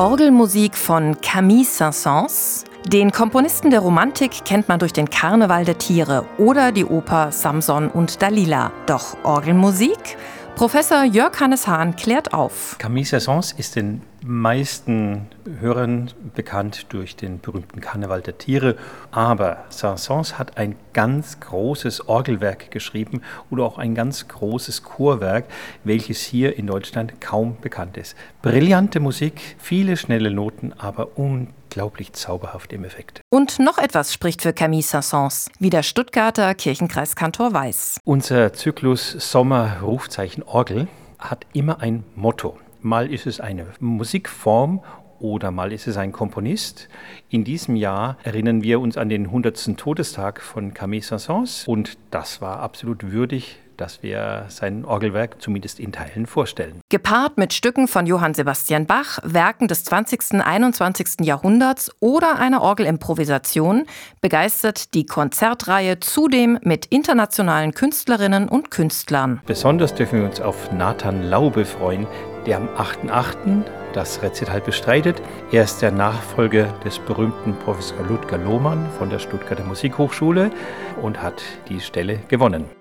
Orgelmusik von Camille Saint-Saëns. Den Komponisten der Romantik kennt man durch den Karneval der Tiere oder die Oper Samson und Dalila. Doch Orgelmusik? Professor Jörg Hannes Hahn klärt auf. Camille Saint-Saëns ist den meisten Hörern bekannt durch den berühmten Karneval der Tiere. Aber Saint-Saëns hat ein ganz großes Orgelwerk geschrieben oder auch ein ganz großes Chorwerk, welches hier in Deutschland kaum bekannt ist. Brillante Musik, viele schnelle Noten, aber unglaublich zauberhaft im Effekt. Und noch etwas spricht für Camille Saint-Saëns, wie der Stuttgarter Kirchenkreiskantor weiß. Unser Zyklus Sommer Rufzeichen Orgel hat immer ein Motto. Mal ist es eine Musikform oder mal ist es ein Komponist. In diesem Jahr erinnern wir uns an den 100. Todestag von Camille Saint-Saëns und das war absolut würdig, dass wir sein Orgelwerk zumindest in Teilen vorstellen. Gepaart mit Stücken von Johann Sebastian Bach, Werken des 20. 21. Jahrhunderts oder einer Orgelimprovisation begeistert die Konzertreihe zudem mit internationalen Künstlerinnen und Künstlern. Besonders dürfen wir uns auf Nathan Laube freuen, der am 8.8. das Rezital bestreitet. Er ist der Nachfolger des berühmten Professor Ludger Lohmann von der Stuttgarter Musikhochschule und hat die Stelle gewonnen.